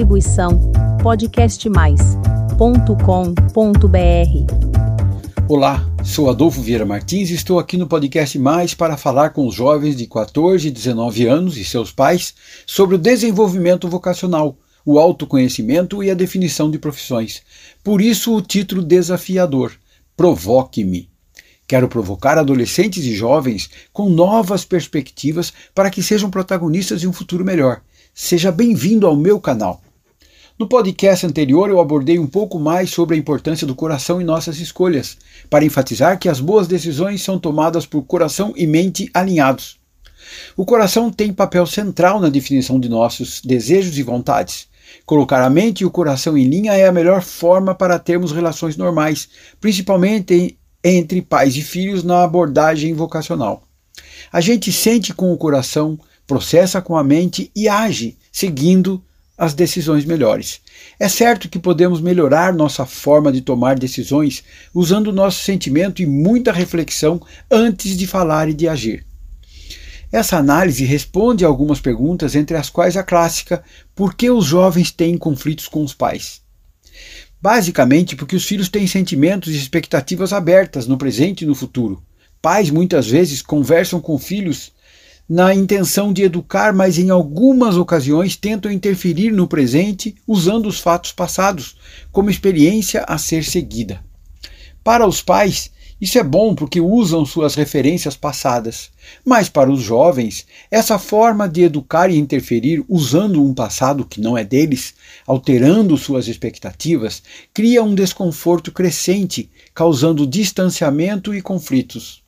Distribuição podcastmais.com.br. Olá, sou Adolfo Vieira Martins e estou aqui no Podcast Mais para falar com os jovens de 14 e 19 anos e seus pais sobre o desenvolvimento vocacional, o autoconhecimento e a definição de profissões. Por isso o título desafiador: Provoque-me. Quero provocar adolescentes e jovens com novas perspectivas para que sejam protagonistas de um futuro melhor. Seja bem-vindo ao meu canal. No podcast anterior, eu abordei um pouco mais sobre a importância do coração em nossas escolhas, para enfatizar que as boas decisões são tomadas por coração e mente alinhados. O coração tem papel central na definição de nossos desejos e vontades. Colocar a mente e o coração em linha é a melhor forma para termos relações normais, principalmente entre pais e filhos na abordagem vocacional. A gente sente com o coração, processa com a mente e age, seguindo as decisões melhores. É certo que podemos melhorar nossa forma de tomar decisões usando nosso sentimento e muita reflexão antes de falar e de agir. Essa análise responde a algumas perguntas, entre as quais a clássica: por que os jovens têm conflitos com os pais? Basicamente porque os filhos têm sentimentos e expectativas abertas no presente e no futuro. Pais muitas vezes conversam com filhos na intenção de educar, mas em algumas ocasiões tentam interferir no presente usando os fatos passados como experiência a ser seguida. Para os pais, isso é bom porque usam suas referências passadas, mas para os jovens, essa forma de educar e interferir usando um passado que não é deles, alterando suas expectativas, cria um desconforto crescente, causando distanciamento e conflitos.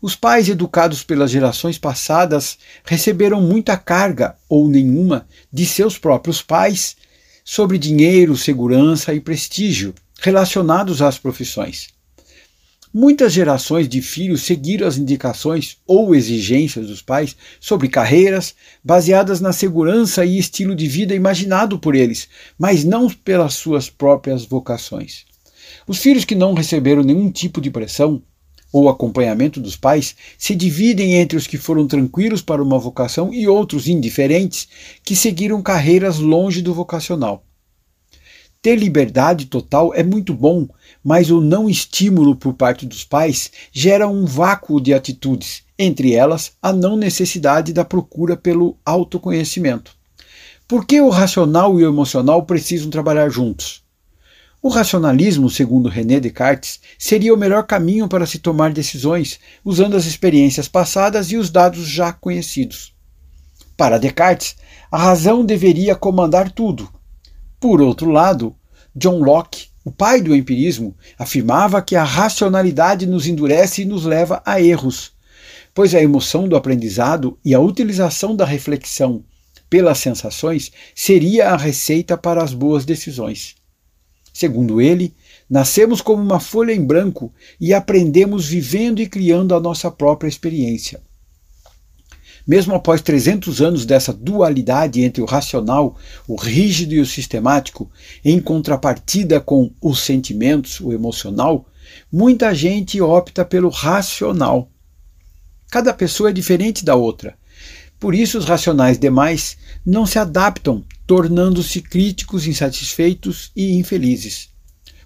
Os pais educados pelas gerações passadas receberam muita carga, ou nenhuma, de seus próprios pais sobre dinheiro, segurança e prestígio relacionados às profissões. Muitas gerações de filhos seguiram as indicações ou exigências dos pais sobre carreiras baseadas na segurança e estilo de vida imaginado por eles, mas não pelas suas próprias vocações. Os filhos que não receberam nenhum tipo de pressão ou acompanhamento dos pais se dividem entre os que foram tranquilos para uma vocação e outros indiferentes que seguiram carreiras longe do vocacional. Ter liberdade total é muito bom, mas o não estímulo por parte dos pais gera um vácuo de atitudes, entre elas a não necessidade da procura pelo autoconhecimento. Por que o racional e o emocional precisam trabalhar juntos? O racionalismo, segundo René Descartes, seria o melhor caminho para se tomar decisões, usando as experiências passadas e os dados já conhecidos. Para Descartes, a razão deveria comandar tudo. Por outro lado, John Locke, o pai do empirismo, afirmava que a racionalidade nos endurece e nos leva a erros, pois a emoção do aprendizado e a utilização da reflexão pelas sensações seria a receita para as boas decisões. Segundo ele, nascemos como uma folha em branco e aprendemos vivendo e criando a nossa própria experiência. Mesmo após 300 anos dessa dualidade entre o racional, o rígido e o sistemático, em contrapartida com os sentimentos, o emocional, muita gente opta pelo racional. Cada pessoa é diferente da outra. Por isso, os racionais demais não se adaptam tornando-se críticos, insatisfeitos e infelizes.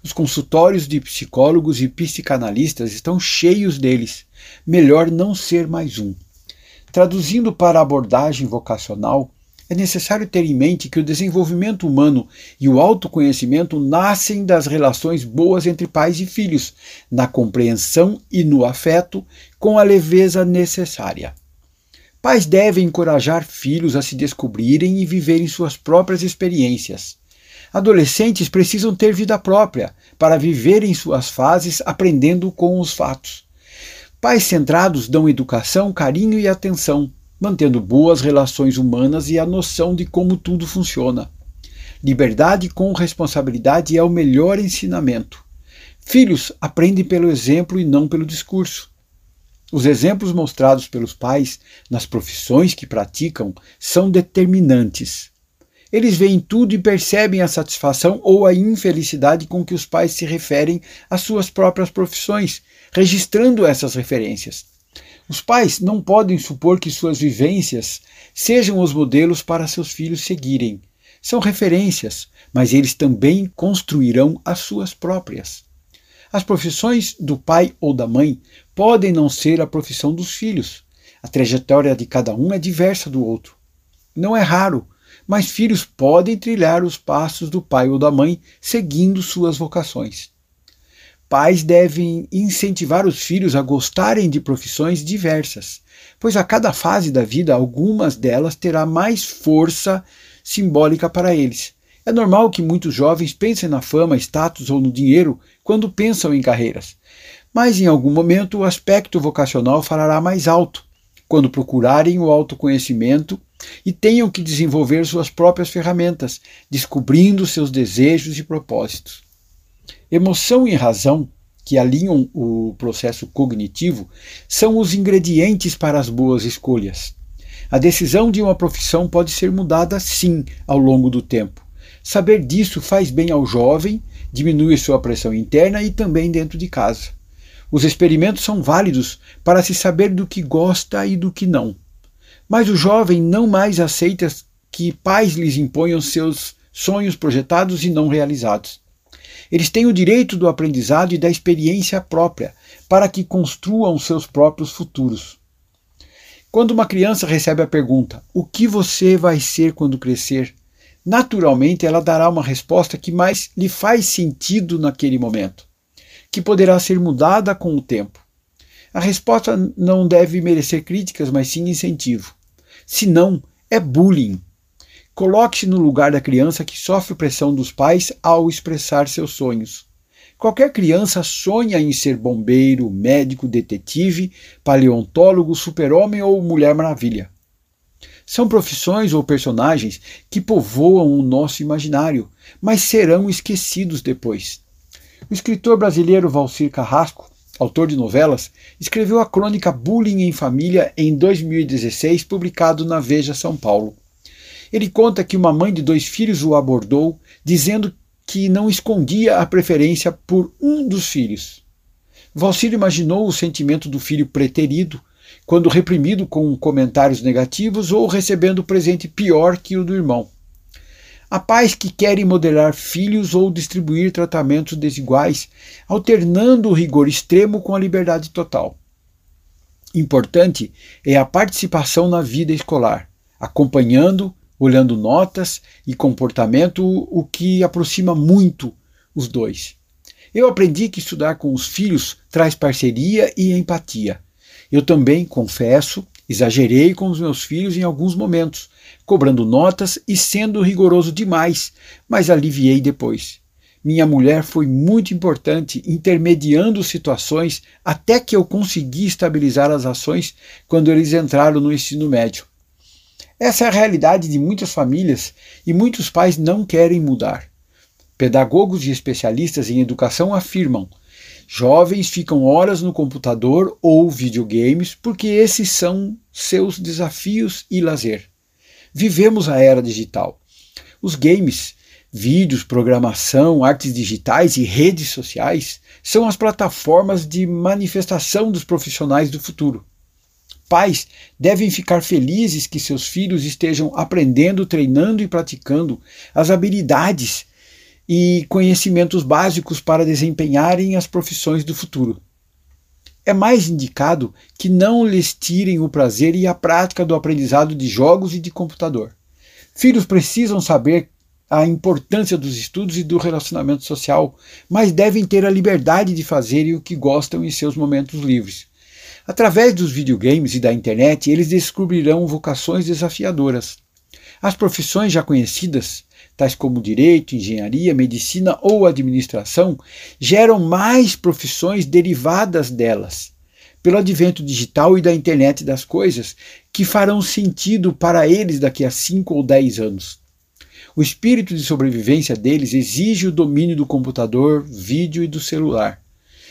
Os consultórios de psicólogos e psicanalistas estão cheios deles. Melhor não ser mais um. Traduzindo para a abordagem vocacional, é necessário ter em mente que o desenvolvimento humano e o autoconhecimento nascem das relações boas entre pais e filhos, na compreensão e no afeto, com a leveza necessária. Pais devem encorajar filhos a se descobrirem e viverem suas próprias experiências. Adolescentes precisam ter vida própria para viverem suas fases aprendendo com os fatos. Pais centrados dão educação, carinho e atenção, mantendo boas relações humanas e a noção de como tudo funciona. Liberdade com responsabilidade é o melhor ensinamento. Filhos aprendem pelo exemplo e não pelo discurso. Os exemplos mostrados pelos pais nas profissões que praticam são determinantes. Eles veem tudo e percebem a satisfação ou a infelicidade com que os pais se referem às suas próprias profissões, registrando essas referências. Os pais não podem supor que suas vivências sejam os modelos para seus filhos seguirem. São referências, mas eles também construirão as suas próprias. As profissões do pai ou da mãe podem não ser a profissão dos filhos. A trajetória de cada um é diversa do outro. Não é raro, mas filhos podem trilhar os passos do pai ou da mãe seguindo suas vocações. Pais devem incentivar os filhos a gostarem de profissões diversas, pois a cada fase da vida algumas delas terá mais força simbólica para eles. É normal que muitos jovens pensem na fama, status ou no dinheiro quando pensam em carreiras. Mas em algum momento o aspecto vocacional falará mais alto, quando procurarem o autoconhecimento e tenham que desenvolver suas próprias ferramentas, descobrindo seus desejos e propósitos. Emoção e razão, que alinham o processo cognitivo, são os ingredientes para as boas escolhas. A decisão de uma profissão pode ser mudada sim ao longo do tempo. Saber disso faz bem ao jovem, diminui sua pressão interna e também dentro de casa. Os experimentos são válidos para se saber do que gosta e do que não. Mas o jovem não mais aceita que pais lhes imponham seus sonhos projetados e não realizados. Eles têm o direito do aprendizado e da experiência própria para que construam seus próprios futuros. Quando uma criança recebe a pergunta: O que você vai ser quando crescer? Naturalmente, ela dará uma resposta que mais lhe faz sentido naquele momento, que poderá ser mudada com o tempo. A resposta não deve merecer críticas, mas sim incentivo. Se não, é bullying. Coloque-se no lugar da criança que sofre pressão dos pais ao expressar seus sonhos. Qualquer criança sonha em ser bombeiro, médico, detetive, paleontólogo, super-homem ou mulher maravilha. São profissões ou personagens que povoam o nosso imaginário, mas serão esquecidos depois. O escritor brasileiro Valcir Carrasco, autor de novelas, escreveu a crônica Bullying em Família em 2016, publicado na Veja São Paulo. Ele conta que uma mãe de dois filhos o abordou, dizendo que não escondia a preferência por um dos filhos. Valcir imaginou o sentimento do filho preterido quando reprimido com comentários negativos ou recebendo presente pior que o do irmão. Há pais que querem modelar filhos ou distribuir tratamentos desiguais, alternando o rigor extremo com a liberdade total. Importante é a participação na vida escolar, acompanhando olhando notas e comportamento, o que aproxima muito os dois. Eu aprendi que estudar com os filhos traz parceria e empatia. Eu também, confesso, exagerei com os meus filhos em alguns momentos, cobrando notas e sendo rigoroso demais, mas aliviei depois. Minha mulher foi muito importante, intermediando situações até que eu consegui estabilizar as ações quando eles entraram no ensino médio. Essa é a realidade de muitas famílias e muitos pais não querem mudar. Pedagogos e especialistas em educação afirmam: jovens ficam horas no computador ou videogames porque esses são seus desafios e lazer. Vivemos a era digital. Os games, vídeos, programação, artes digitais e redes sociais são as plataformas de manifestação dos profissionais do futuro. Pais devem ficar felizes que seus filhos estejam aprendendo, treinando e praticando as habilidades e conhecimentos básicos para desempenharem as profissões do futuro. É mais indicado que não lhes tirem o prazer e a prática do aprendizado de jogos e de computador. Filhos precisam saber a importância dos estudos e do relacionamento social, mas devem ter a liberdade de fazerem o que gostam em seus momentos livres. Através dos videogames e da internet, eles descobrirão vocações desafiadoras. As profissões já conhecidas, tais como direito, engenharia, medicina ou administração, geram mais profissões derivadas delas, pelo advento digital e da internet das coisas, que farão sentido para eles daqui a 5 ou 10 anos. O espírito de sobrevivência deles exige o domínio do computador, vídeo e do celular.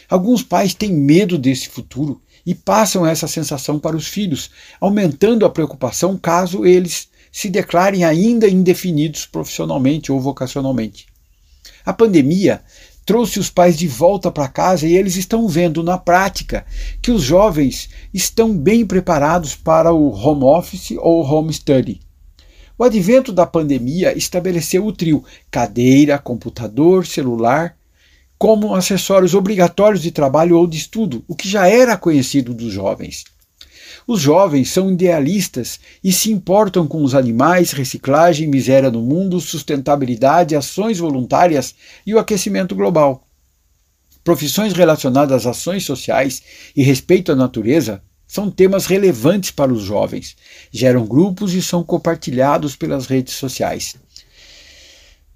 Alguns pais têm medo desse futuro e passam essa sensação para os filhos, aumentando a preocupação caso eles se declarem ainda indefinidos profissionalmente ou vocacionalmente. A pandemia trouxe os pais de volta para casa e eles estão vendo na prática que os jovens estão bem preparados para o home office ou home study. O advento da pandemia estabeleceu o trio cadeira, computador, celular como acessórios obrigatórios de trabalho ou de estudo, o que já era conhecido dos jovens. Os jovens são idealistas e se importam com os animais, reciclagem, miséria no mundo, sustentabilidade, ações voluntárias e o aquecimento global. Profissões relacionadas às ações sociais e respeito à natureza são temas relevantes para os jovens, geram grupos e são compartilhados pelas redes sociais.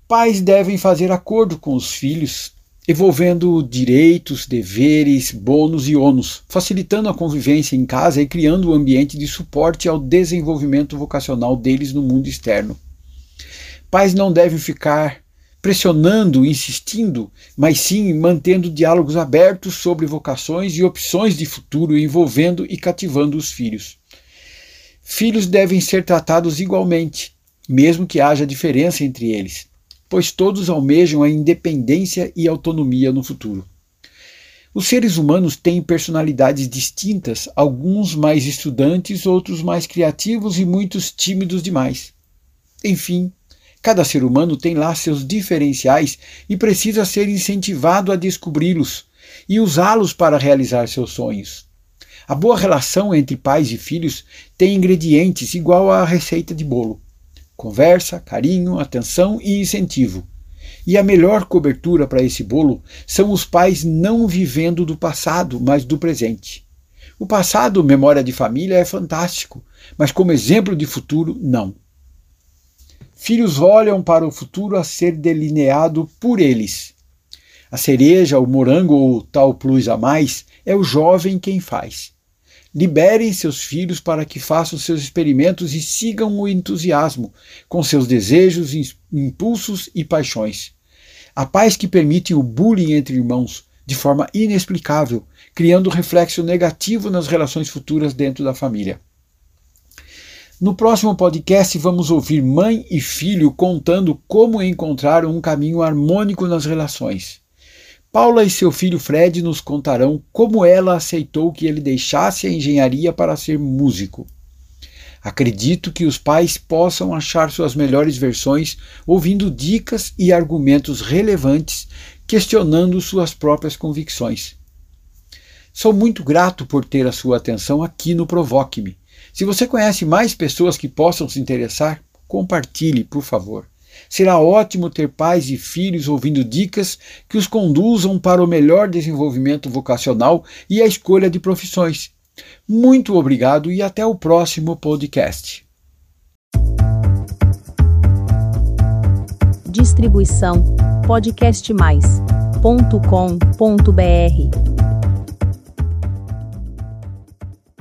Pais devem fazer acordo com os filhos envolvendo direitos, deveres, bônus e ônus, facilitando a convivência em casa e criando um ambiente de suporte ao desenvolvimento vocacional deles no mundo externo. Pais não devem ficar pressionando, insistindo, mas sim mantendo diálogos abertos sobre vocações e opções de futuro, envolvendo e cativando os filhos. Filhos devem ser tratados igualmente, mesmo que haja diferença entre eles pois todos almejam a independência e autonomia no futuro. Os seres humanos têm personalidades distintas, alguns mais estudantes, outros mais criativos e muitos tímidos demais. Enfim, cada ser humano tem lá seus diferenciais e precisa ser incentivado a descobri-los e usá-los para realizar seus sonhos. A boa relação entre pais e filhos tem ingredientes igual à receita de bolo conversa, carinho, atenção e incentivo. E a melhor cobertura para esse bolo são os pais não vivendo do passado, mas do presente. O passado, memória de família, é fantástico, mas como exemplo de futuro, não. Filhos olham para o futuro a ser delineado por eles. A cereja, o morango ou tal plus a mais é o jovem quem faz. Liberem seus filhos para que façam seus experimentos e sigam o entusiasmo com seus desejos, impulsos e paixões. A paz que permite o bullying entre irmãos de forma inexplicável, criando reflexo negativo nas relações futuras dentro da família. No próximo podcast, vamos ouvir mãe e filho contando como encontrar um caminho harmônico nas relações. Paula e seu filho Fred nos contarão como ela aceitou que ele deixasse a engenharia para ser músico. Acredito que os pais possam achar suas melhores versões ouvindo dicas e argumentos relevantes, questionando suas próprias convicções. Sou muito grato por ter a sua atenção aqui no Provoque-me. Se você conhece mais pessoas que possam se interessar, compartilhe, por favor. Será ótimo ter pais e filhos ouvindo dicas que os conduzam para o melhor desenvolvimento vocacional e a escolha de profissões. Muito obrigado e até o próximo podcast. Distribuição podcastmais.com.br